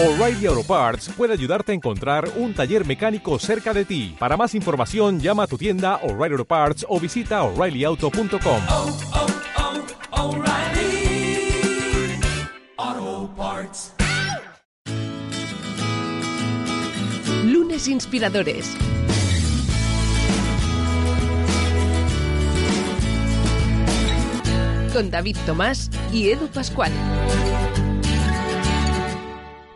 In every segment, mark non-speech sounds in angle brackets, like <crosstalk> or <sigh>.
O'Reilly Auto Parts puede ayudarte a encontrar un taller mecánico cerca de ti. Para más información, llama a tu tienda O'Reilly Auto Parts o visita oreillyauto.com. oh, oh, Parts. Lunes Inspiradores. Con David Tomás y Edu Pascual.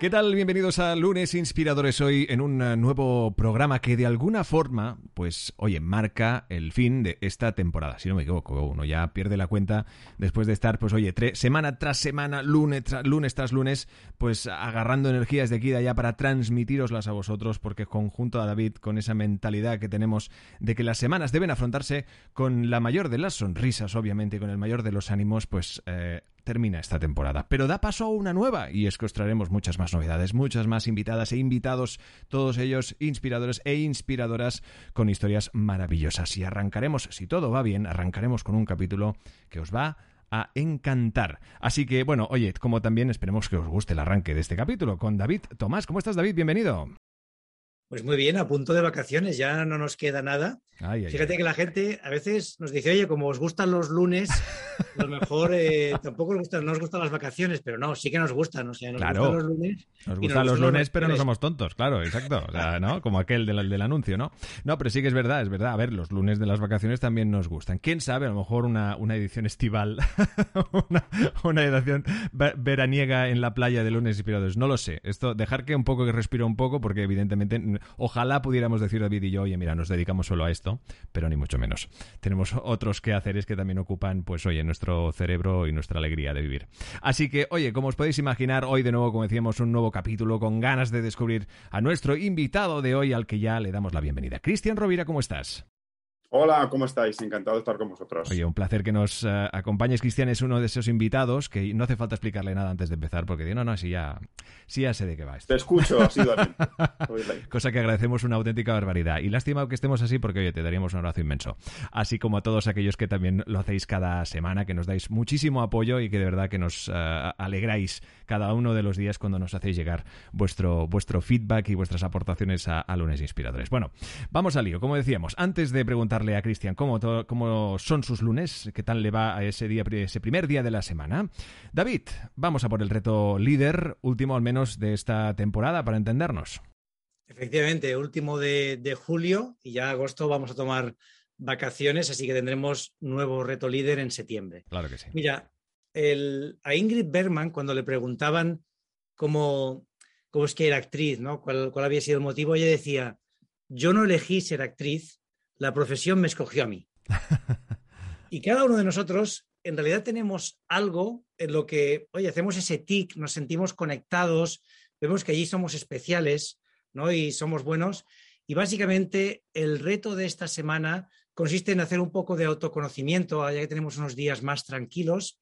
¿Qué tal? Bienvenidos a Lunes Inspiradores hoy en un eh, nuevo programa que de alguna forma, pues, oye, marca el fin de esta temporada. Si no me equivoco, uno ya pierde la cuenta después de estar, pues, oye, semana tras semana, lunes, lunes tras lunes, pues agarrando energías de aquí de allá para transmitiroslas a vosotros, porque conjunto a David con esa mentalidad que tenemos de que las semanas deben afrontarse con la mayor de las sonrisas, obviamente, y con el mayor de los ánimos, pues eh, termina esta temporada. Pero da paso a una nueva y es que os traeremos muchas más novedades, muchas más invitadas e invitados, todos ellos inspiradores e inspiradoras con historias maravillosas. Y arrancaremos, si todo va bien, arrancaremos con un capítulo que os va a encantar. Así que, bueno, oye, como también esperemos que os guste el arranque de este capítulo con David Tomás. ¿Cómo estás, David? Bienvenido. Pues muy bien, a punto de vacaciones, ya no nos queda nada. Ay, ay, Fíjate ay. que la gente a veces nos dice, oye, como os gustan los lunes, a lo mejor eh, <laughs> tampoco os gustan, no os gustan las vacaciones, pero no, sí que nos gustan, o sea, nos Claro. gustan los lunes. Nos gustan los gustan lunes, pero no somos tontos, claro, exacto. O sea, ¿no? Como aquel del, del anuncio, ¿no? No, pero sí que es verdad, es verdad. A ver, los lunes de las vacaciones también nos gustan. ¿Quién sabe? A lo mejor una, una edición estival, <laughs> una, una edición ve- veraniega en la playa de lunes inspiradores. No lo sé. Esto, dejar que un poco que respire un poco, porque evidentemente, ojalá pudiéramos decir David y yo, oye, mira, nos dedicamos solo a esto, pero ni mucho menos. Tenemos otros quehaceres que también ocupan, pues, oye, nuestro cerebro y nuestra alegría de vivir. Así que, oye, como os podéis imaginar, hoy de nuevo, como decíamos, un nuevo capítulo con ganas de descubrir a nuestro invitado de hoy, al que ya le damos la bienvenida. Cristian Rovira, ¿cómo estás? Hola, ¿cómo estáis? Encantado de estar con vosotros. Oye, un placer que nos eh, acompañes. Cristian es uno de esos invitados que no hace falta explicarle nada antes de empezar, porque digo, no, no, sí ya, sí ya sé de qué va esto. Te escucho asiduamente. Soy la- Cosa que agradecemos una auténtica barbaridad. Y lástima que estemos así porque, oye, te daríamos un abrazo inmenso. Así como a todos aquellos que también lo hacéis cada semana, que nos dais muchísimo apoyo y que de verdad que nos eh, alegráis cada uno de los días cuando nos hacéis llegar vuestro, vuestro feedback y vuestras aportaciones a, a Lunes Inspiradores. Bueno, vamos al lío. Como decíamos, antes de preguntarle a Cristian cómo, cómo son sus lunes, qué tal le va a ese, día, ese primer día de la semana, David, vamos a por el reto líder, último al menos de esta temporada, para entendernos. Efectivamente, último de, de julio y ya agosto vamos a tomar vacaciones, así que tendremos nuevo reto líder en septiembre. Claro que sí. Mira, el- a Ingrid Bergman, cuando le preguntaban cómo, cómo es que era actriz, ¿no? ¿Cuál, cuál había sido el motivo, ella decía, yo no elegí ser actriz, la profesión me escogió a mí. <laughs> y cada uno de nosotros, en realidad, tenemos algo en lo que, oye, hacemos ese tic, nos sentimos conectados, vemos que allí somos especiales, ¿no? Y somos buenos. Y básicamente el reto de esta semana consiste en hacer un poco de autoconocimiento, ya que tenemos unos días más tranquilos,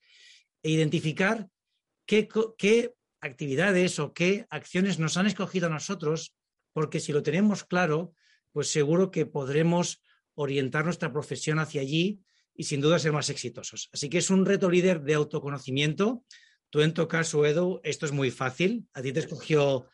e identificar qué, qué actividades o qué acciones nos han escogido a nosotros, porque si lo tenemos claro, pues seguro que podremos orientar nuestra profesión hacia allí y sin duda ser más exitosos. Así que es un reto líder de autoconocimiento. Tú en tu caso, Edu, esto es muy fácil. A ti te escogió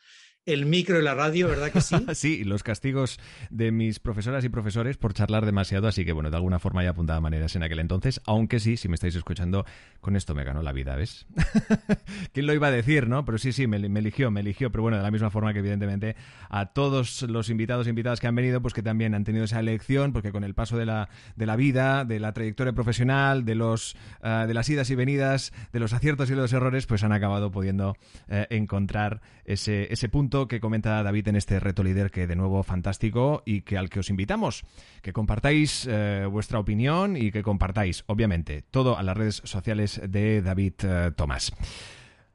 el micro y la radio, ¿verdad que sí? <laughs> Sí, los castigos de mis profesoras y profesores por charlar demasiado, así que bueno, de alguna forma ya apuntaba maneras en aquel entonces, aunque sí, si me estáis escuchando, con esto me ganó la vida, ¿ves? <laughs> ¿Quién lo iba a decir, no? Pero sí, sí, me, eligió, me eligió, pero bueno, de la misma forma que evidentemente a todos los invitados e invitadas que han venido, pues que también han tenido esa elección, porque con el paso de la, de la vida, de la trayectoria profesional, de, los, ah, de las idas y venidas, de los aciertos y los errores, pues han acabado pudiendo eh, encontrar ese, ese punto que comenta David en este reto líder, que de nuevo fantástico y que al que os invitamos, que compartáis eh, vuestra opinión y que compartáis, obviamente, todo a las redes sociales de David eh, Tomás.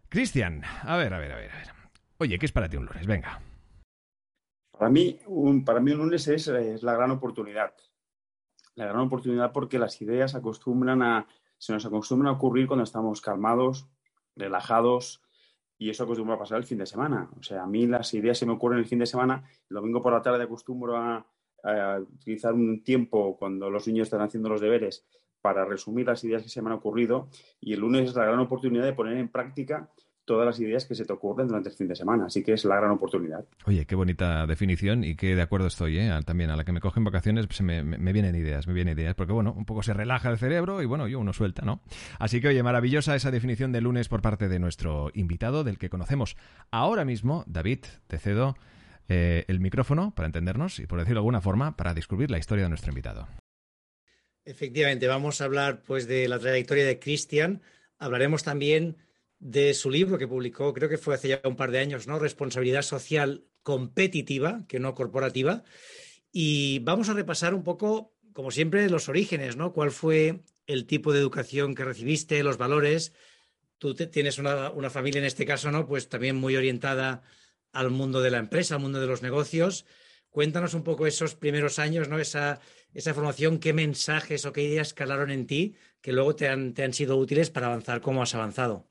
Cristian, a ver, a ver, a ver, a ver. Oye, ¿qué es para ti un lunes? Venga. Para mí, un, para mí un lunes es, es la gran oportunidad. La gran oportunidad porque las ideas acostumbran a, se nos acostumbran a ocurrir cuando estamos calmados, relajados, y eso acostumbra a pasar el fin de semana. O sea, a mí las ideas se me ocurren el fin de semana, el domingo por la tarde acostumbro a, a utilizar un tiempo cuando los niños están haciendo los deberes para resumir las ideas que se me han ocurrido y el lunes es la gran oportunidad de poner en práctica todas las ideas que se te ocurren durante el fin de semana. Así que es la gran oportunidad. Oye, qué bonita definición y qué de acuerdo estoy, ¿eh? También a la que me cogen vacaciones pues me, me, me, vienen ideas, me vienen ideas, porque bueno, un poco se relaja el cerebro y bueno, yo uno suelta, ¿no? Así que oye, maravillosa esa definición de lunes por parte de nuestro invitado, del que conocemos ahora mismo, David, te cedo eh, el micrófono para entendernos y por decirlo de alguna forma, para descubrir la historia de nuestro invitado. Efectivamente, vamos a hablar pues de la trayectoria de Cristian, hablaremos también de su libro que publicó, creo que fue hace ya un par de años, ¿no? Responsabilidad social competitiva, que no corporativa. Y vamos a repasar un poco, como siempre, los orígenes, ¿no? ¿Cuál fue el tipo de educación que recibiste, los valores? Tú tienes una, una, familia en este caso, ¿no? Pues también muy orientada al mundo de la empresa, al mundo de los negocios. Cuéntanos un poco esos primeros años, ¿no? Esa, esa formación, qué mensajes o qué ideas calaron en ti que luego te han, te han sido útiles para avanzar como has avanzado.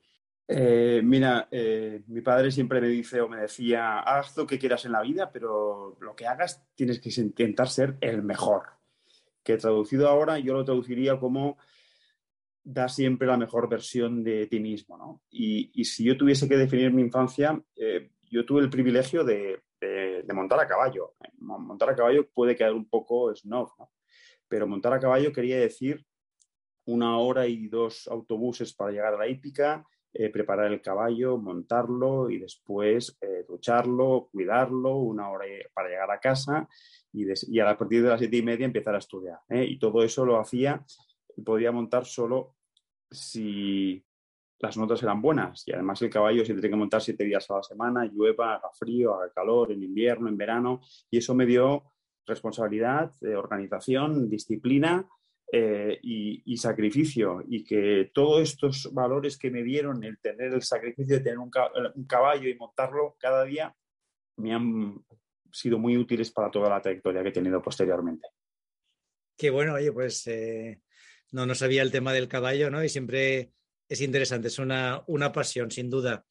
Eh, mira, eh, mi padre siempre me dice o me decía, haz lo que quieras en la vida, pero lo que hagas tienes que intentar ser el mejor. Que traducido ahora yo lo traduciría como da siempre la mejor versión de ti mismo. ¿no? Y, si yo tuviese que definir mi infancia, eh, yo tuve el privilegio de, montar a caballo. Montar a caballo puede quedar un poco snob, ¿no? pero montar a caballo quería decir una hora y dos autobuses para llegar a la hípica, eh, preparar el caballo, montarlo y después eh, ducharlo, cuidarlo, una hora para llegar a casa y, y, a partir de las siete y media empezar a estudiar. ¿eh? Y todo eso lo hacía y podía montar solo si las notas eran buenas. Y además el caballo se tiene que montar siete días a la semana, llueva, haga frío, haga calor, en invierno, en verano. Y eso me dio responsabilidad, organización, disciplina eh, y, sacrificio y que todos estos valores que me dieron, el tener el sacrificio de tener un, un, caballo y montarlo cada día, me han sido muy útiles para toda la trayectoria que he tenido posteriormente. Qué bueno, oye, pues eh, no, no sabía el tema del caballo, ¿no? Y siempre es interesante, es una, una pasión, sin duda.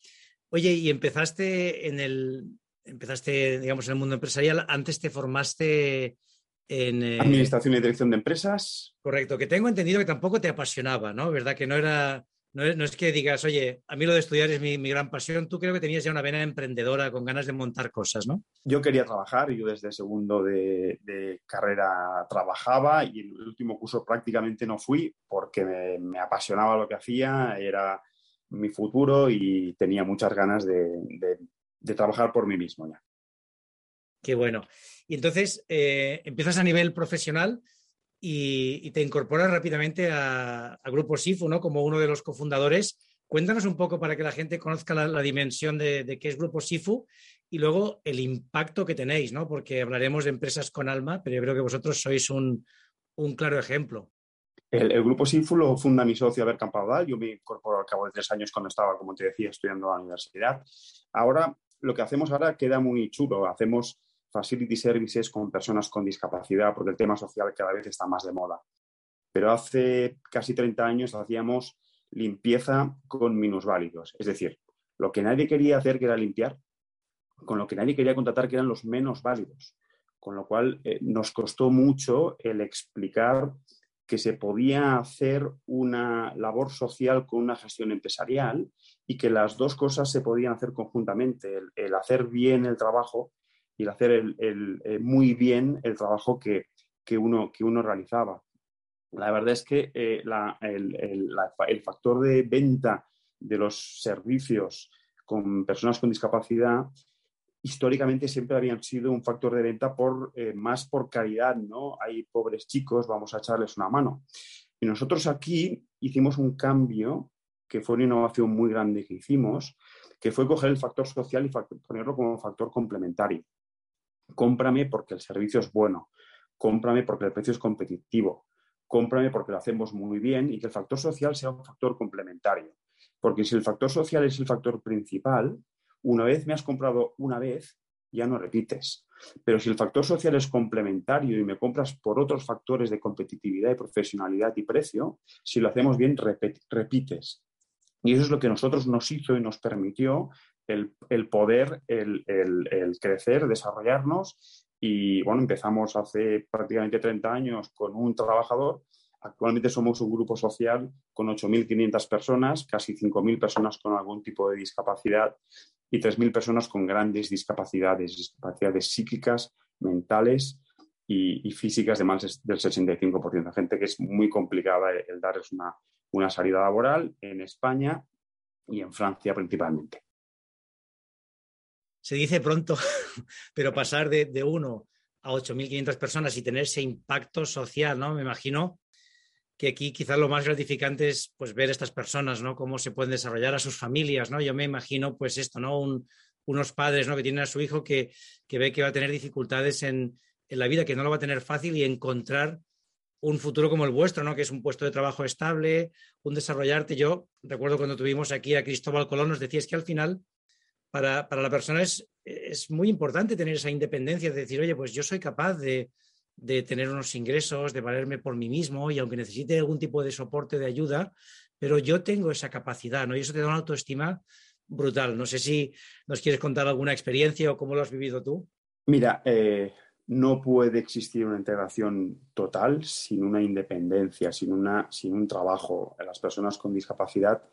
Oye, y empezaste en el, empezaste, digamos, en el mundo empresarial, antes te formaste en, eh... Administración y dirección de empresas. Correcto, que tengo entendido que tampoco te apasionaba, ¿no? ¿Verdad? Que no era, no es, no es que digas, oye, a mí lo de estudiar es mi, mi, gran pasión, tú creo que tenías ya una vena emprendedora con ganas de montar cosas, ¿no? Yo quería trabajar, yo desde segundo de, de carrera trabajaba y en el último curso prácticamente no fui porque me, me, apasionaba lo que hacía, era mi futuro y tenía muchas ganas de, de, de trabajar por mí mismo ya. Qué bueno. Y entonces eh, empiezas a nivel profesional y, te incorporas rápidamente a, Grupo SIFU, ¿no? Como uno de los cofundadores. Cuéntanos un poco para que la gente conozca la, dimensión de, qué es Grupo SIFU y luego el impacto que tenéis, ¿no? Porque hablaremos de empresas con alma, pero yo creo que vosotros sois un, claro ejemplo. El, grupo SIFU lo funda mi socio Albert Campadal. Yo me incorporo al cabo de tres años cuando estaba, como te decía, estudiando la universidad. Ahora, lo que hacemos ahora queda muy chulo. Hacemos facility services con personas con discapacidad, porque el tema social cada vez está más de moda. Pero hace casi 30 años hacíamos limpieza con minusválidos, es decir, lo que nadie quería hacer que era limpiar, con lo que nadie quería contratar que eran los menos válidos, con lo cual eh, nos costó mucho el explicar que se podía hacer una labor social con una gestión empresarial y que las dos cosas se podían hacer conjuntamente, el, el hacer bien el trabajo y el hacer el, el, eh, muy bien el trabajo que, que, uno, que uno realizaba. La verdad es que eh, la, la, el, factor de venta de los servicios con personas con discapacidad históricamente siempre habían sido un factor de venta por, eh, más por caridad, ¿no? Hay pobres chicos, vamos a echarles una mano. Y nosotros aquí hicimos un cambio que fue una innovación muy grande que hicimos, que fue coger el factor social y factor, ponerlo como factor complementario cómprame porque el servicio es bueno, cómprame porque el precio es competitivo, cómprame porque lo hacemos muy bien y que el factor social sea un factor complementario. Porque si el factor social es el factor principal, una vez me has comprado una vez, ya no repites. Pero si el factor social es complementario y me compras por otros factores de competitividad y profesionalidad y precio, si lo hacemos bien, repites. Y eso es lo que nosotros nos hizo y nos permitió el, el poder, el, el, el, crecer, desarrollarnos. Y bueno, empezamos hace prácticamente 30 años con un trabajador Actualmente somos un grupo social con 8.500 personas, casi 5.000 personas con algún tipo de discapacidad y 3.000 personas con grandes discapacidades, discapacidades psíquicas, mentales y, físicas de más del 65%. Gente que es muy complicada el darles una, una salida laboral en España y en Francia principalmente. Se dice pronto, <laughs> pero pasar de, de uno a 8.500 personas y tener ese impacto social, ¿no? Me imagino que aquí quizás lo más gratificante es pues ver estas personas, ¿no? Cómo se pueden desarrollar a sus familias, ¿no? Yo me imagino pues esto, ¿no? unos padres, ¿no? Que tienen a su hijo que, ve que va a tener dificultades en, la vida, que no lo va a tener fácil y encontrar un futuro como el vuestro, ¿no? Que es un puesto de trabajo estable, un desarrollarte. Yo recuerdo cuando tuvimos aquí a Cristóbal Colón, nos decías que al final para, para la persona es, es muy importante tener esa independencia, de decir, oye, pues yo soy capaz de, de tener unos ingresos, de valerme por mí mismo y aunque necesite algún tipo de soporte, de ayuda, pero yo tengo esa capacidad, ¿no? Y eso te da una autoestima brutal. No sé si nos quieres contar alguna experiencia o cómo lo has vivido tú. Mira, eh, no puede existir una integración total sin una independencia, sin, una, sin un trabajo. Las personas con discapacidad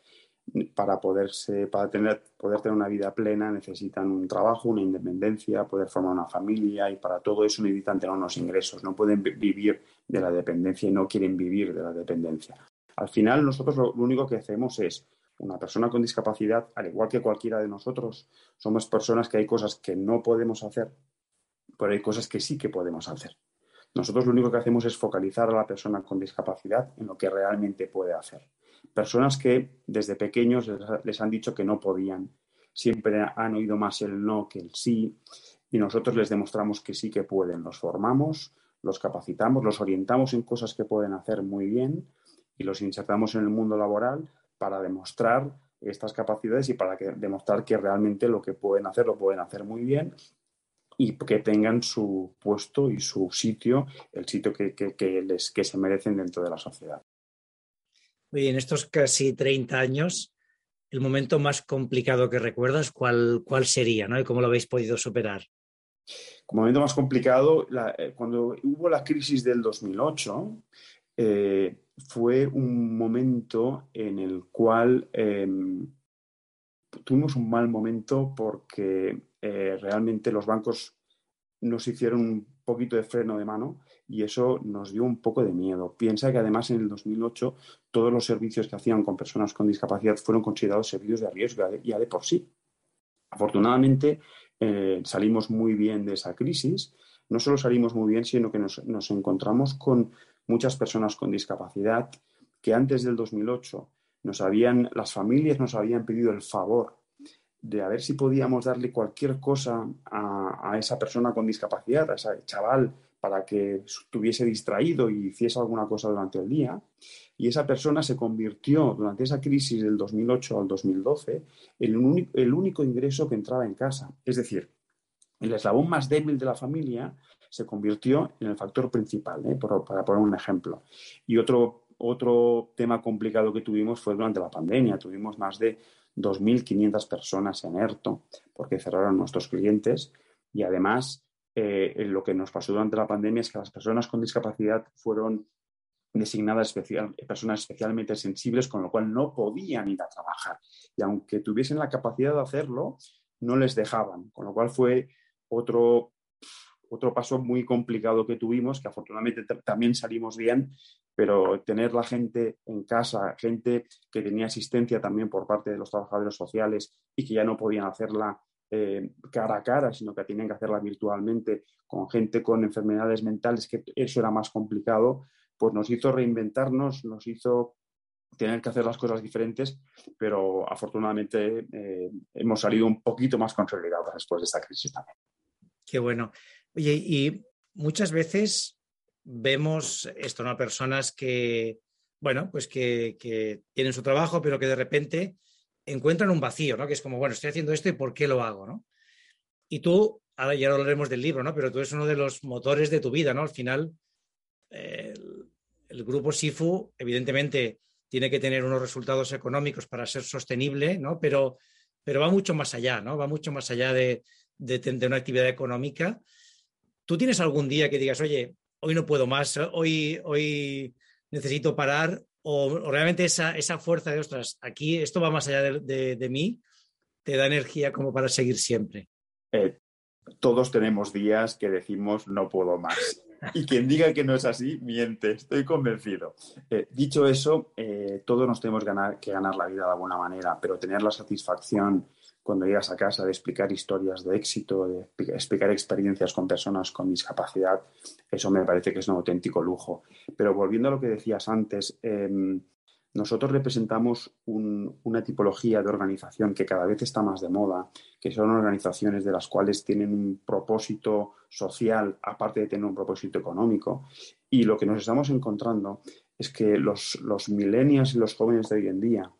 para poderse, para tener, poder tener una vida plena necesitan un trabajo, una independencia, poder formar una familia y para todo eso necesitan tener unos ingresos. No pueden vivir de la dependencia y no quieren vivir de la dependencia. Al final nosotros lo, único que hacemos es una persona con discapacidad, al igual que cualquiera de nosotros, somos personas que hay cosas que no podemos hacer, pero hay cosas que sí que podemos hacer. Nosotros lo único que hacemos es focalizar a la persona con discapacidad en lo que realmente puede hacer personas que desde pequeños les, han dicho que no podían, siempre han oído más el no que el sí, y nosotros les demostramos que sí que pueden. Los formamos, los capacitamos, los orientamos en cosas que pueden hacer muy bien y los insertamos en el mundo laboral para demostrar estas capacidades y para demostrar que realmente lo que pueden hacer lo pueden hacer muy bien y que tengan su puesto y su sitio, el sitio que, les, que se merecen dentro de la sociedad. Oye, en estos casi 30 años, el momento más complicado que recuerdas, ¿cuál, cuál sería ¿no? y cómo lo habéis podido superar? Como momento más complicado, eh, cuando hubo la crisis del 2008, eh, fue un momento en el cual em, tuvimos un mal momento porque eh, realmente los bancos nos hicieron un poquito de freno de mano y eso nos dio un poco de miedo. Piensa que además en el 2008 todos los servicios que hacían con personas con discapacidad fueron considerados servicios de riesgo ya de por sí. Afortunadamente eh, salimos muy bien de esa crisis. No solo salimos muy bien, sino que nos, nos encontramos con muchas personas con discapacidad que antes del 2008 nos habían, las familias nos habían pedido el favor de a ver si podíamos darle cualquier cosa a, a esa persona con discapacidad, a ese chaval para que estuviese distraído y hiciese alguna cosa durante el día. Y esa persona se convirtió durante esa crisis del 2008 al 2012 en el único ingreso que entraba en casa. Es decir, el eslabón más débil de la familia se convirtió en el factor principal, ¿eh? para poner un ejemplo. Y otro, otro tema complicado que tuvimos fue durante la pandemia. Tuvimos más de 2.500 personas en ERTO porque cerraron nuestros clientes y además eh, lo que nos pasó durante la pandemia es que las personas con discapacidad fueron designadas personas especialmente sensibles, con lo cual no podían ir a trabajar. Y aunque tuviesen la capacidad de hacerlo, no les dejaban, con lo cual fue otro, otro paso muy complicado que tuvimos, que afortunadamente también salimos bien, pero tener la gente en casa, gente que tenía asistencia también por parte de los trabajadores sociales y que ya no podían hacerla eh, cara a cara, sino que tienen que hacerla virtualmente con gente con enfermedades mentales, que eso era más complicado, pues nos hizo reinventarnos, nos hizo tener que hacer las cosas diferentes, pero afortunadamente eh, hemos salido un poquito más consolidados después de esta crisis también. Qué bueno. Oye, y muchas veces vemos esto, ¿no? Personas que, bueno, pues que tienen su trabajo, pero que de repente encuentran un vacío, ¿no? Que es como, bueno, estoy haciendo esto y ¿por qué lo hago, no? Y tú, ahora ya hablaremos del libro, ¿no? Pero tú eres uno de los motores de tu vida, ¿no? Al final, el, grupo SIFU, evidentemente, tiene que tener unos resultados económicos para ser sostenible, ¿no? Pero, pero va mucho más allá, ¿no? Va mucho más allá de, de, una actividad económica. ¿Tú tienes algún día que digas, oye, hoy no puedo más, hoy, hoy necesito parar o, o realmente esa, esa, fuerza de, ostras, aquí esto va más allá de, de, de mí, te da energía como para seguir siempre. Eh, todos tenemos días que decimos no puedo más. <laughs> Y quien diga que no es así, miente, estoy convencido. Eh, dicho eso, eh, todos nos tenemos ganar, que ganar la vida de alguna manera, pero tener la satisfacción cuando llegas a casa de explicar historias de éxito, de explicar experiencias con personas con discapacidad, eso me parece que es un auténtico lujo. Pero volviendo a lo que decías antes, eh, nosotros representamos un, una tipología de organización que cada vez está más de moda, que son organizaciones de las cuales tienen un propósito social, aparte de tener un propósito económico. Y lo que nos estamos encontrando es que los, los millennials y los jóvenes de hoy en día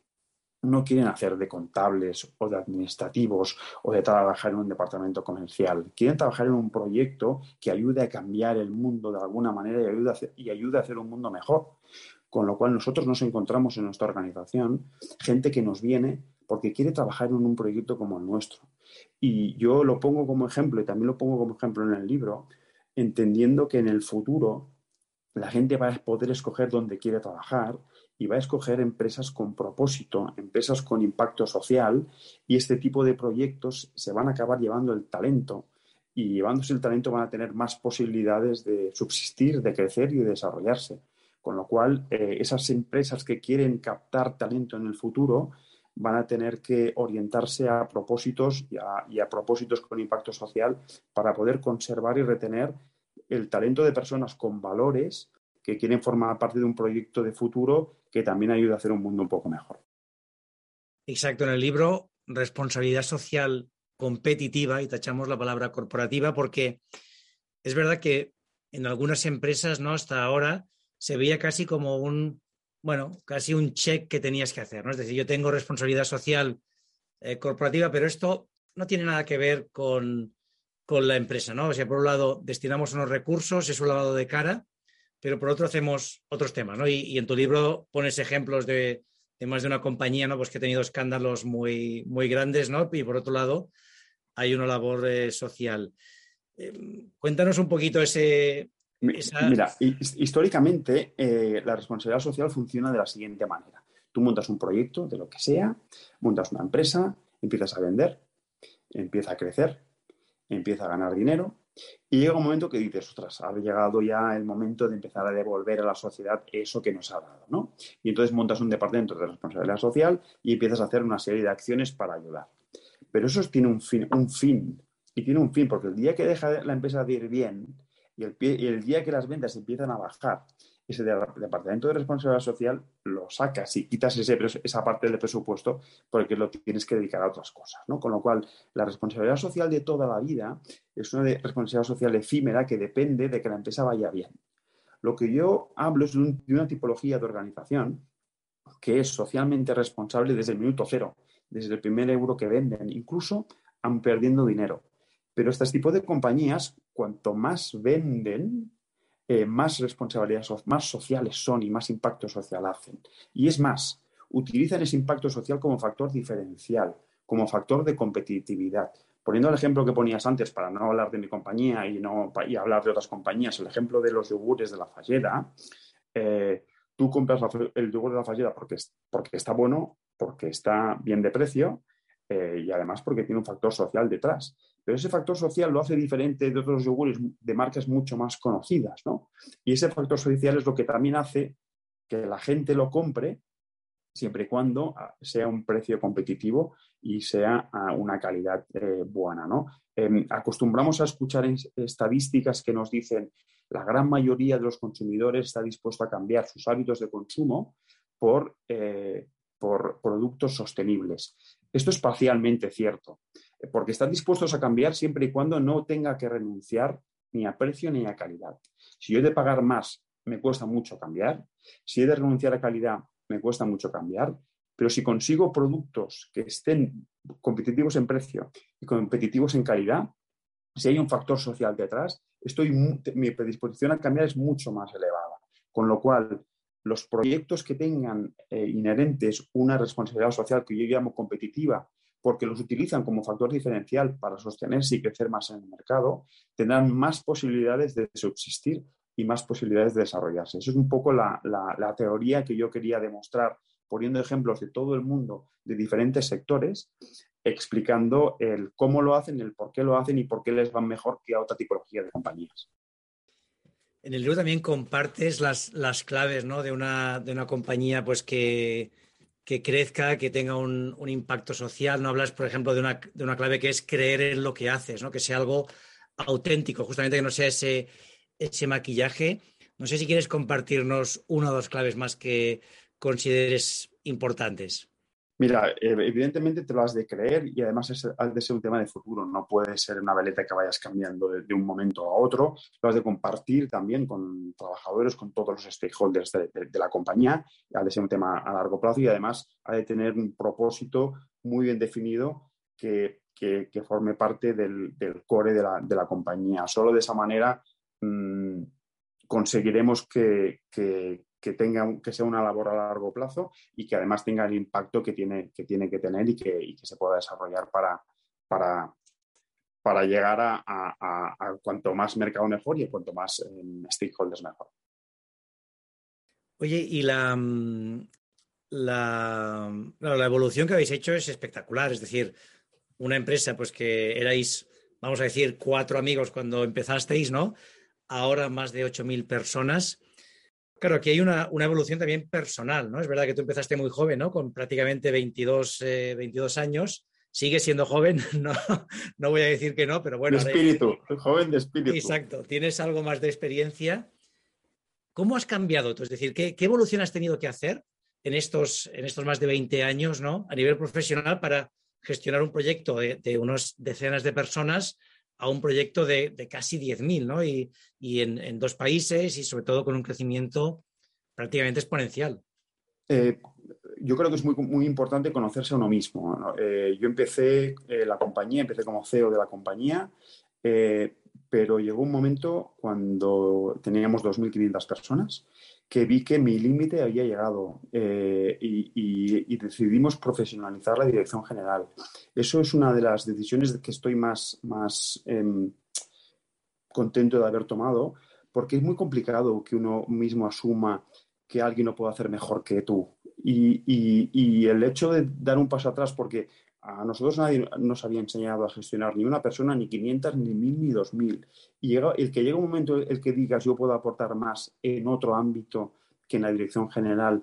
no quieren hacer de contables o de administrativos o de trabajar en un departamento comercial. Quieren trabajar en un proyecto que ayude a cambiar el mundo de alguna manera y ayude a hacer, y ayude a hacer un mundo mejor. Con lo cual nosotros nos encontramos en nuestra organización gente que nos viene porque quiere trabajar en un proyecto como el nuestro. Y yo lo pongo como ejemplo y también lo pongo como ejemplo en el libro, entendiendo que en el futuro la gente va a poder escoger dónde quiere trabajar y va a escoger empresas con propósito, empresas con impacto social y este tipo de proyectos se van a acabar llevando el talento y llevándose el talento van a tener más posibilidades de subsistir, de crecer y de desarrollarse. Con lo cual, eh, esas empresas que quieren captar talento en el futuro van a tener que orientarse a propósitos y a, y a propósitos con impacto social para poder conservar y retener el talento de personas con valores que quieren formar parte de un proyecto de futuro que también ayude a hacer un mundo un poco mejor. Exacto, en el libro Responsabilidad Social Competitiva, y tachamos la palabra corporativa, porque es verdad que en algunas empresas, ¿no? Hasta ahora se veía casi como un, bueno, casi un check que tenías que hacer, ¿no? Es decir, yo tengo responsabilidad social eh, corporativa, pero esto no tiene nada que ver con, con la empresa, ¿no? O sea, por un lado destinamos unos recursos, es un lavado de cara, pero por otro hacemos otros temas, ¿no? Y, y en tu libro pones ejemplos de, de, más de una compañía, ¿no? Pues que ha tenido escándalos muy, muy grandes, ¿no? Y por otro lado hay una labor eh, social. Eh, cuéntanos un poquito ese... Esa... Mira, históricamente eh, la responsabilidad social funciona de la siguiente manera. Tú montas un proyecto de lo que sea, montas una empresa, empiezas a vender, empieza a crecer, empieza a ganar dinero, y llega un momento que dices, ostras, ha llegado ya el momento de empezar a devolver a la sociedad eso que nos ha dado, ¿no? Y entonces montas un departamento de responsabilidad social y empiezas a hacer una serie de acciones para ayudar. Pero eso tiene un fin, un fin, y tiene un fin, porque el día que deja la empresa de ir bien y el, día que las ventas empiezan a bajar, ese departamento de responsabilidad social lo sacas y quitas ese, esa parte del presupuesto porque lo tienes que dedicar a otras cosas. ¿no? Con lo cual, la responsabilidad social de toda la vida es una responsabilidad social efímera que depende de que la empresa vaya bien. Lo que yo hablo es de una tipología de organización que es socialmente responsable desde el minuto cero, desde el primer euro que venden, incluso han perdiendo dinero. Pero este tipo de compañías, cuanto más venden, eh, más responsabilidades, más sociales son y más impacto social hacen. Y es más, utilizan ese impacto social como factor diferencial, como factor de competitividad. Poniendo el ejemplo que ponías antes, para no hablar de mi compañía y, no, y hablar de otras compañías, el ejemplo de los yogures de la fallera, eh, tú compras el yogur de la fallera porque, porque está bueno, porque está bien de precio, eh, y además porque tiene un factor social detrás. Pero ese factor social lo hace diferente de otros yogures de marcas mucho más conocidas, ¿no? Y ese factor social es lo que también hace que la gente lo compre siempre y cuando ah, sea un precio competitivo y sea ah, una calidad eh, buena, ¿no? Eh, acostumbramos a escuchar estadísticas que nos dicen la gran mayoría de los consumidores está dispuesto a cambiar sus hábitos de consumo por, eh, por productos sostenibles. Esto es parcialmente cierto, porque están dispuestos a cambiar siempre y cuando no tenga que renunciar ni a precio ni a calidad. Si yo he de pagar más, me cuesta mucho cambiar. Si he de renunciar a calidad, me cuesta mucho cambiar. Pero si consigo productos que estén competitivos en precio y competitivos en calidad, si hay un factor social detrás, estoy, mi predisposición a cambiar es mucho más elevada. Con lo cual, los proyectos que tengan eh, inherentes una responsabilidad social que yo llamo competitiva, porque los utilizan como factor diferencial para sostenerse y crecer más en el mercado, tendrán más posibilidades de subsistir y más posibilidades de desarrollarse. Eso es un poco la, la teoría que yo quería demostrar poniendo ejemplos de todo el mundo, de diferentes sectores, explicando el cómo lo hacen, el por qué lo hacen y por qué les van mejor que a otra tipología de compañías. En el libro también compartes las, las claves ¿no? de, una, de una compañía pues, que, que crezca, que tenga un, impacto social. No hablas, por ejemplo, de una, de una, clave que es creer en lo que haces, ¿no? que sea algo auténtico, justamente que no sea ese, ese maquillaje. No sé si quieres compartirnos una o dos claves más que consideres importantes. Mira, evidentemente te lo has de creer y además es, ha de ser un tema de futuro. No puede ser una veleta que vayas cambiando de, un momento a otro. Lo has de compartir también con trabajadores, con todos los stakeholders de, la compañía. Ha de ser un tema a largo plazo y además ha de tener un propósito muy bien definido que, que, forme parte del, del core de la, de la, compañía. Solo de esa manera mmm, conseguiremos que, tenga, que sea una labor a largo plazo y que además tenga el impacto que tiene que, tiene que tener y que, que se pueda desarrollar para, para, para llegar a, cuanto más mercado mejor y cuanto más eh, stakeholders mejor. Oye, y la, la, la, evolución que habéis hecho es espectacular. Es decir, una empresa, pues que erais, vamos a decir, cuatro amigos cuando empezasteis, ¿no? Ahora más de 8.000 personas. Claro, aquí hay una, una, evolución también personal, ¿no? Es verdad que tú empezaste muy joven, ¿no? Con prácticamente 22, eh, 22 años. Sigues siendo joven, <laughs> no, no voy a decir que no, pero bueno. De espíritu, de... joven de espíritu. Exacto, tienes algo más de experiencia. ¿Cómo has cambiado tú? Es decir, ¿qué, qué evolución has tenido que hacer en estos, en estos más de 20 años, ¿no? A nivel profesional para gestionar un proyecto de, de unas decenas de personas a un proyecto de, de casi 10.000, ¿no? Y, y en, dos países y sobre todo con un crecimiento prácticamente exponencial. Eh, yo creo que es muy, muy importante conocerse a uno mismo. Eh, yo empecé eh, la compañía, empecé como CEO de la compañía, pero llegó un momento cuando teníamos 2.500 personas que vi que mi límite había llegado eh, y, decidimos profesionalizar la dirección general. Eso es una de las decisiones que estoy más, más eh, contento de haber tomado, porque es muy complicado que uno mismo asuma que alguien lo puede hacer mejor que tú. Y, y, el hecho de dar un paso atrás, porque a nosotros nadie nos había enseñado a gestionar ni una persona, ni 500, ni 1000, ni 2000. Y el que llega un momento el que digas yo puedo aportar más en otro ámbito que en la dirección general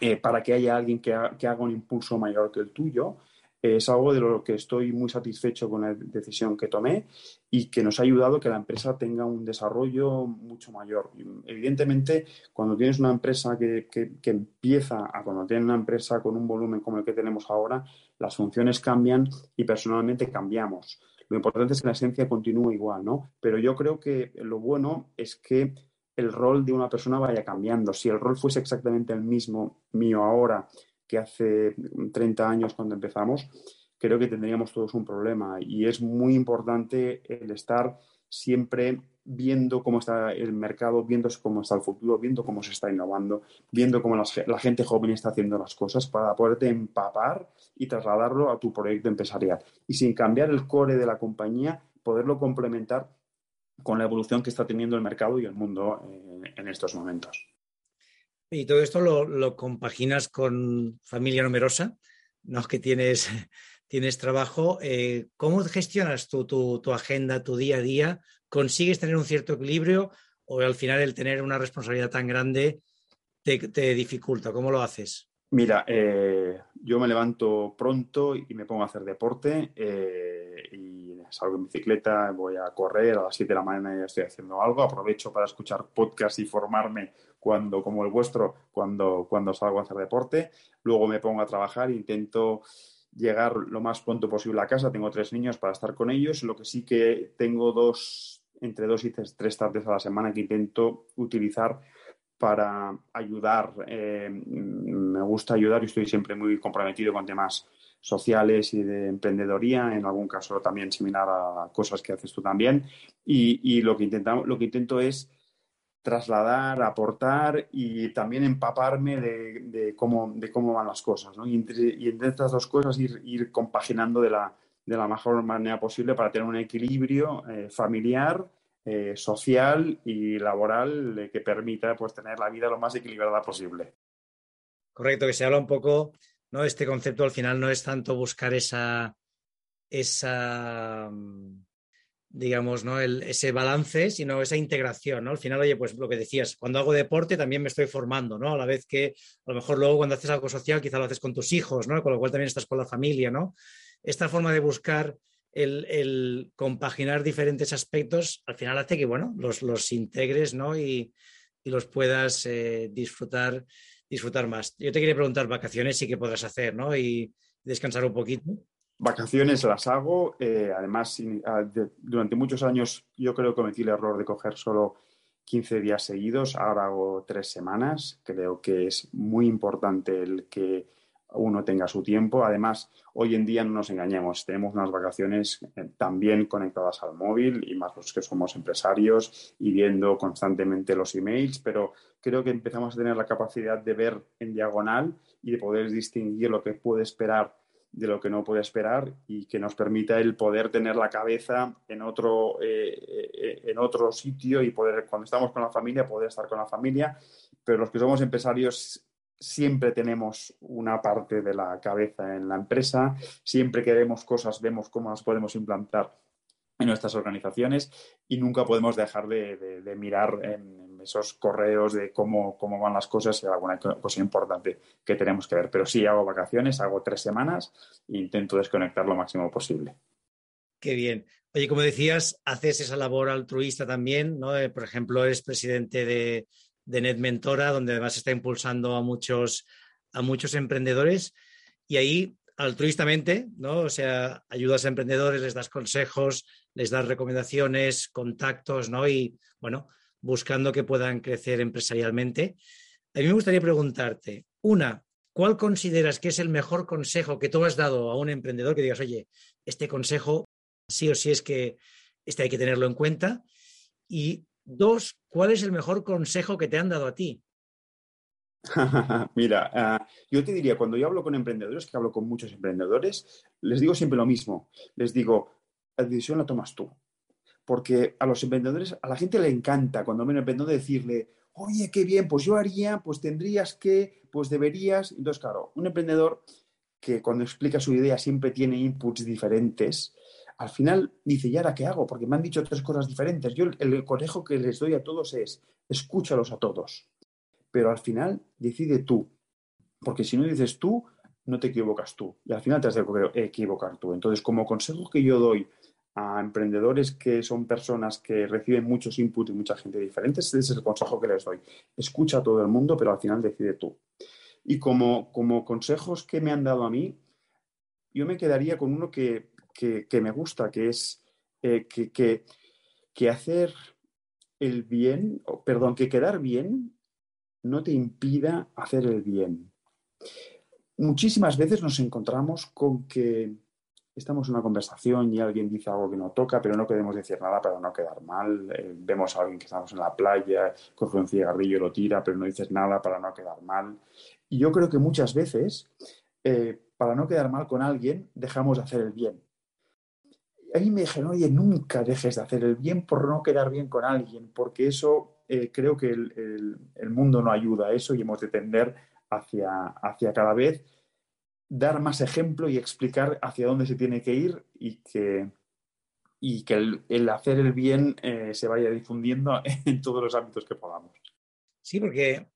eh, para que haya alguien que, ha, que, haga un impulso mayor que el tuyo, es algo de lo que estoy muy satisfecho con la decisión que tomé y que nos ha ayudado que la empresa tenga un desarrollo mucho mayor. Evidentemente, cuando tienes una empresa que, que, que empieza a cuando tienes una empresa con un volumen como el que tenemos ahora, las funciones cambian y personalmente cambiamos. Lo importante es que la esencia continúe igual, ¿no? Pero yo creo que lo bueno es que el rol de una persona vaya cambiando. Si el rol fuese exactamente el mismo mío ahora que hace 30 años cuando empezamos, creo que tendríamos todos un problema. Y es muy importante el estar siempre viendo cómo está el mercado, viendo cómo está el futuro, viendo cómo se está innovando, viendo cómo la gente joven está haciendo las cosas para poderte empapar y trasladarlo a tu proyecto empresarial. Y sin cambiar el core de la compañía, poderlo complementar con la evolución que está teniendo el mercado y el mundo en, en estos momentos. Y todo esto lo, compaginas con familia numerosa, ¿no? que tienes, tienes trabajo. Eh, ¿Cómo gestionas tu, tu, tu, agenda, tu día a día? ¿Consigues tener un cierto equilibrio o al final el tener una responsabilidad tan grande te, te dificulta? ¿Cómo lo haces? Mira, eh, yo me levanto pronto y me pongo a hacer deporte eh, y salgo en bicicleta, voy a correr a las 7 de la mañana ya estoy haciendo algo. Aprovecho para escuchar podcast y formarme cuando, como el vuestro, cuando, cuando salgo a hacer deporte. Luego me pongo a trabajar, intento llegar lo más pronto posible a casa. Tengo tres niños para estar con ellos. Lo que sí que tengo dos, entre dos y tres tardes a la semana que intento utilizar para ayudar. Eh, me gusta ayudar y estoy siempre muy comprometido con temas sociales y de emprendedoría, en algún caso también similar a cosas que haces tú también. Y, y lo, que intentamos, lo que intento es trasladar, aportar y también empaparme de, cómo, de cómo van las cosas. Y, entre, estas dos cosas ir, ir compaginando de la, de la, mejor manera posible para tener un equilibrio eh, familiar, eh, social y laboral eh, que permita pues, tener la vida lo más equilibrada posible. Correcto, que se habla un poco, ¿no? Este concepto al final no es tanto buscar esa, esa mm, digamos, ¿no? El, ese balance, sino esa integración, ¿no? Al final, oye, pues lo que decías, cuando hago deporte también me estoy formando, ¿no? A la vez que a lo mejor luego cuando haces algo social quizá lo haces con tus hijos, ¿no? Con lo cual también estás con la familia, ¿no? Esta forma de buscar el, el compaginar diferentes aspectos, al final hace que, bueno, los, los integres, ¿no? Y, y los puedas eh, disfrutar, disfrutar más. Yo te quería preguntar, vacaciones sí que podrás hacer, ¿no? Y descansar un poquito. Vacaciones las hago, eh, además ah, durante muchos años yo creo que cometí el error de coger solo 15 días seguidos, ahora hago tres semanas, creo que es muy importante el que uno tenga su tiempo, además hoy en día no nos engañemos, tenemos unas vacaciones eh, también conectadas al móvil y más los que somos empresarios y viendo constantemente los emails, pero creo que empezamos a tener la capacidad de ver en diagonal y de poder distinguir lo que puede esperar de lo que no puede esperar y que nos permita el poder tener la cabeza en otro, eh, eh, en otro sitio y poder, cuando estamos con la familia, poder estar con la familia. Pero los que somos empresarios siempre tenemos una parte de la cabeza en la empresa, siempre que vemos cosas, vemos cómo las podemos implantar en nuestras organizaciones y nunca podemos dejar de, de- de mirar en esos correos de cómo, cómo van las cosas y alguna co- cosa importante que tenemos que ver. Pero sí, hago vacaciones, hago tres semanas e intento desconectar lo máximo posible. Qué bien. Oye, como decías, haces esa labor altruista también, ¿no? Eh, por ejemplo, eres presidente de, de Net Mentora, donde además está impulsando a muchos, a muchos emprendedores y ahí altruistamente, ¿no? O sea, ayudas a emprendedores, les das consejos, les das recomendaciones, contactos, ¿no? Y bueno, buscando que puedan crecer empresarialmente. A mí me gustaría preguntarte, una, ¿cuál consideras que es el mejor consejo que tú has dado a un emprendedor que digas, oye, este consejo sí o sí es que este hay que tenerlo en cuenta? Y dos, ¿cuál es el mejor consejo que te han dado a ti? <laughs> Mira, ah, yo te diría, cuando yo hablo con emprendedores, que hablo con muchos emprendedores, les digo siempre lo mismo. Les digo, la decisión la tomas tú. Porque a los emprendedores, a la gente le encanta cuando ven un emprendedor decirle, oye, qué bien, pues yo haría, pues tendrías que, pues deberías. Entonces, claro, un emprendedor que cuando explica su idea siempre tiene inputs diferentes, al final dice, ¿y ahora qué hago? Porque me han dicho tres cosas diferentes. Yo el, el consejo que les doy a todos es, escúchalos a todos pero al final decide tú. Porque si no dices tú, no te equivocas tú. Y al final te has de equivocar tú. Entonces, como consejo que yo doy a emprendedores que son personas que reciben muchos inputs y mucha gente diferente, ese es el consejo que les doy. Escucha a todo el mundo, pero al final decide tú. Y como, como consejos que me han dado a mí, yo me quedaría con uno que, que, me gusta, que es eh, que, que, que hacer el bien, perdón, que quedar bien no te impida hacer el bien. Muchísimas veces nos encontramos con que estamos en una conversación y alguien dice algo que no toca, pero no queremos decir nada para no quedar mal. Eh, vemos a alguien que estamos en la playa, coge un cigarrillo lo tira, pero no dices nada para no quedar mal. Y yo creo que muchas veces, eh, para no quedar mal con alguien, dejamos de hacer el bien. A mí me dijeron, oye, nunca dejes de hacer el bien por no quedar bien con alguien, porque eso eh, creo que el, el, el, mundo no ayuda a eso y hemos de tender hacia, hacia cada vez dar más ejemplo y explicar hacia dónde se tiene que ir y que, y que el, hacer el bien eh, se vaya difundiendo <laughs> en todos los ámbitos que podamos. Sí, porque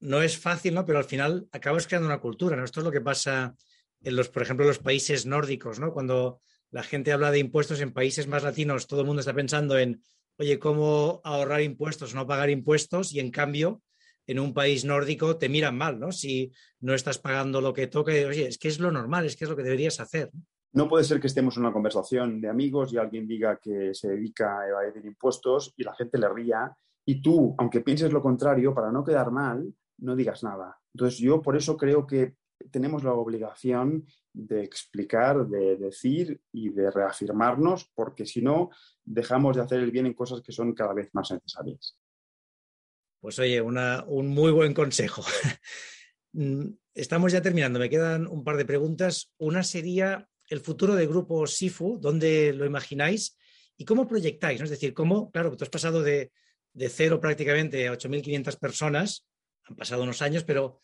no es fácil, ¿no? Pero al final acabas creando una cultura, ¿no? Esto es lo que pasa en los, por ejemplo, los países nórdicos, ¿no? Cuando la gente habla de impuestos en países más latinos, todo el mundo está pensando en, oye, cómo ahorrar impuestos, no pagar impuestos, y en cambio, en un país nórdico te miran mal, ¿no? Si no estás pagando lo que toca, oye, es que es lo normal, es que es lo que deberías hacer. No puede ser que estemos en una conversación de amigos y alguien diga que se dedica a evadir impuestos y la gente le ría y tú, aunque pienses lo contrario, para no quedar mal, no digas nada. Entonces yo por eso creo que tenemos la obligación de explicar, de decir y de reafirmarnos, porque si no, dejamos de hacer el bien en cosas que son cada vez más necesarias. Pues oye, un muy buen consejo. <laughs> Estamos ya terminando, me quedan un par de preguntas. Una sería el futuro del grupo Sifu, ¿dónde lo imagináis? ¿Y cómo proyectáis? ¿no? Es decir, cómo, claro, tú has pasado de, de cero prácticamente a 8.500 personas, han pasado unos años, pero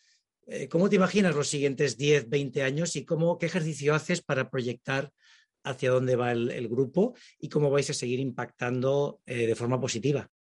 eh, ¿cómo te imaginas los siguientes 10, 20 años y cómo, qué ejercicio haces para proyectar hacia dónde va el, el grupo y cómo vais a seguir impactando eh, de forma positiva?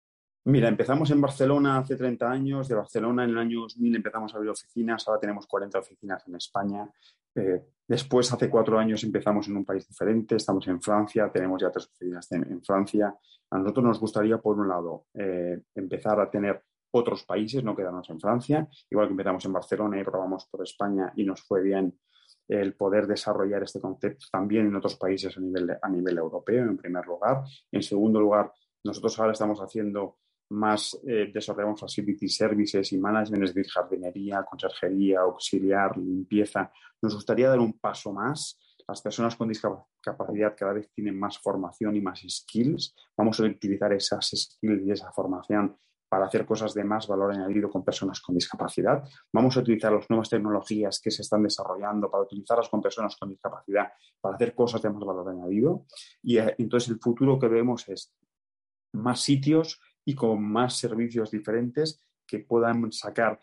Mira, empezamos en Barcelona hace 30 años. De Barcelona en el año 2000 empezamos a abrir oficinas. Ahora tenemos 40 oficinas en España. Eh, después, hace cuatro años, empezamos en un país diferente. Estamos en Francia. Tenemos ya tres oficinas en, Francia. A nosotros nos gustaría, por un lado, eh, empezar a tener otros países, no quedarnos en Francia. Igual que empezamos en Barcelona y probamos por España y nos fue bien el poder desarrollar este concepto también en otros países a nivel, a nivel europeo, en primer lugar. En segundo lugar, nosotros ahora estamos haciendo más eh, desarrollamos facility services y management, es decir, jardinería, conserjería, auxiliar, limpieza. Nos gustaría dar un paso más. Las personas con discapacidad cada vez tienen más formación y más skills. Vamos a utilizar esas skills y esa formación para hacer cosas de más valor añadido con personas con discapacidad. Vamos a utilizar las nuevas tecnologías que se están desarrollando para utilizarlas con personas con discapacidad para hacer cosas de más valor añadido. Y eh, entonces el futuro que vemos es más sitios y con más servicios diferentes que puedan sacar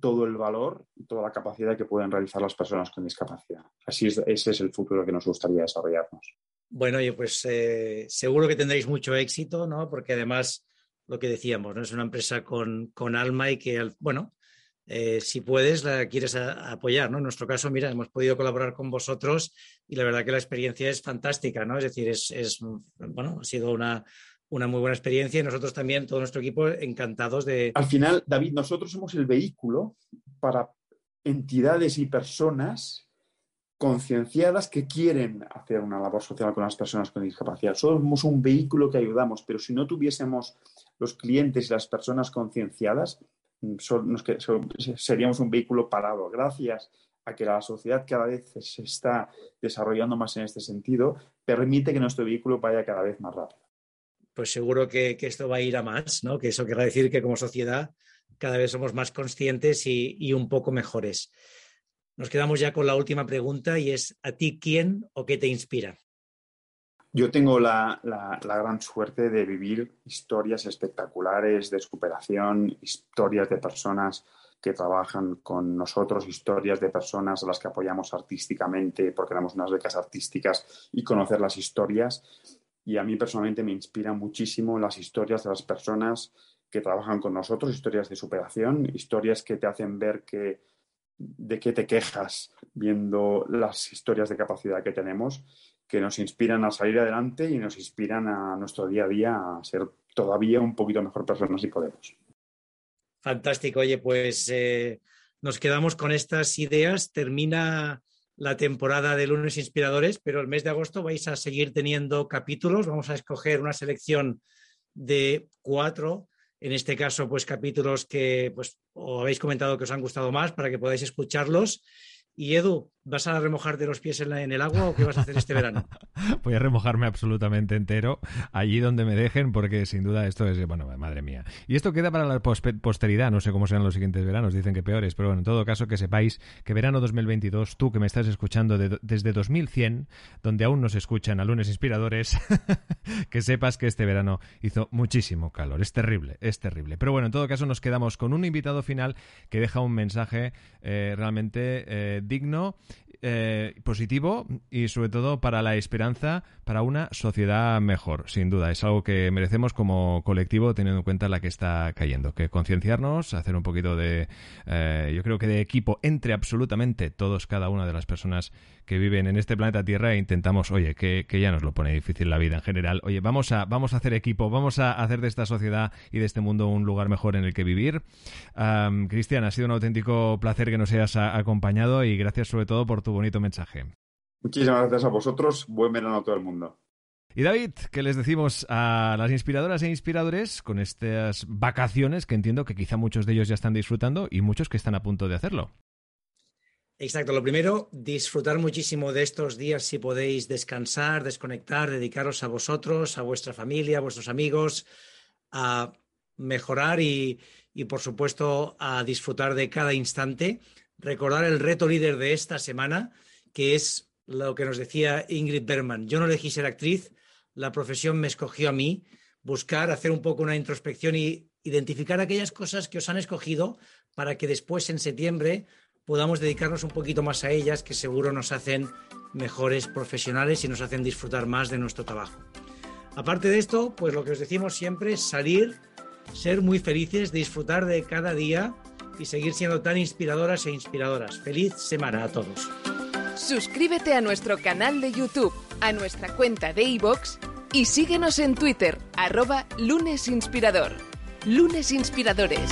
todo el valor y toda la capacidad que pueden realizar las personas con discapacidad. Así es, ese es el futuro que nos gustaría desarrollarnos. Bueno, oye, pues eh, seguro que tendréis mucho éxito, ¿no? Porque además, lo que decíamos, ¿no? Es una empresa con, con alma y que, bueno, eh, si puedes, la quieres apoyar, ¿no? En nuestro caso, mira, hemos podido colaborar con vosotros y la verdad que la experiencia es fantástica, ¿no? Es decir, es bueno, ha sido una, una muy buena experiencia y nosotros también, todo nuestro equipo, encantados de... Al final, David, nosotros somos el vehículo para entidades y personas concienciadas que quieren hacer una labor social con las personas con discapacidad. Somos un vehículo que ayudamos, pero si no tuviésemos los clientes y las personas concienciadas, seríamos un vehículo parado. Gracias a que la sociedad cada vez se está desarrollando más en este sentido, permite que nuestro vehículo vaya cada vez más rápido pues seguro que, esto va a ir a más, ¿no? Que eso querrá decir que como sociedad cada vez somos más conscientes y, y, un poco mejores. Nos quedamos ya con la última pregunta y es, ¿a ti quién o qué te inspira? Yo tengo la, la, la gran suerte de vivir historias espectaculares de superación, historias de personas que trabajan con nosotros, historias de personas a las que apoyamos artísticamente porque damos unas becas artísticas y conocer las historias y a mí personalmente me inspiran muchísimo las historias de las personas que trabajan con nosotros, historias de superación, historias que te hacen ver que de qué te quejas viendo las historias de capacidad que tenemos, que nos inspiran a salir adelante y nos inspiran a nuestro día a día a ser todavía un poquito mejor personas si podemos. Fantástico, oye, pues eh, nos quedamos con estas ideas. Termina la temporada de lunes inspiradores, pero el mes de agosto vais a seguir teniendo capítulos. Vamos a escoger una selección de cuatro, en este caso, pues capítulos que pues, os habéis comentado que os han gustado más para que podáis escucharlos. Y Edu, ¿vas a remojarte los pies en, el agua o qué vas a hacer este verano? <laughs> Voy a remojarme absolutamente entero allí donde me dejen porque sin duda esto es, bueno, madre mía. Y esto queda para la posteridad, no sé cómo serán los siguientes veranos, dicen que peores, pero bueno, en todo caso que sepáis que verano 2022, tú que me estás escuchando de, desde 2100, donde aún nos escuchan a lunes inspiradores, <laughs> que sepas que este verano hizo muchísimo calor, es terrible, es terrible. Pero bueno, en todo caso nos quedamos con un invitado final que deja un mensaje eh, realmente eh, digno eh, positivo y sobre todo para la esperanza para una sociedad mejor, sin duda. Es algo que merecemos como colectivo teniendo en cuenta la que está cayendo. Que concienciarnos, hacer un poquito de, eh, yo creo que de equipo entre absolutamente todos, cada una de las personas que viven en este planeta Tierra e intentamos, oye, que, que ya nos lo pone difícil la vida en general. Oye, vamos a, vamos a hacer equipo, vamos a hacer de esta sociedad y de este mundo un lugar mejor en el que vivir. Um, Cristian, ha sido un auténtico placer que nos hayas acompañado y gracias sobre todo por tu bonito mensaje. Muchísimas gracias a vosotros. Buen verano a todo el mundo. Y David, ¿qué les decimos a las inspiradoras e inspiradores con estas vacaciones que entiendo que quizá muchos de ellos ya están disfrutando y muchos que están a punto de hacerlo? Exacto, lo primero, disfrutar muchísimo de estos días si podéis descansar, desconectar, dedicaros a vosotros, a vuestra familia, a vuestros amigos, a mejorar y, y por supuesto a disfrutar de cada instante. Recordar el reto líder de esta semana, que es lo que nos decía Ingrid Bergman. Yo no elegí ser actriz, la profesión me escogió a mí, buscar, hacer un poco una introspección y identificar aquellas cosas que os han escogido para que después en septiembre podamos dedicarnos un poquito más a ellas, que seguro nos hacen mejores profesionales y nos hacen disfrutar más de nuestro trabajo. Aparte de esto, pues lo que os decimos siempre es salir, ser muy felices, disfrutar de cada día y seguir siendo tan inspiradoras e inspiradoras. Feliz semana a todos. Suscríbete a nuestro canal de YouTube, a nuestra cuenta de iVoox y síguenos en Twitter, arroba lunesinspirador. Lunes Inspiradores.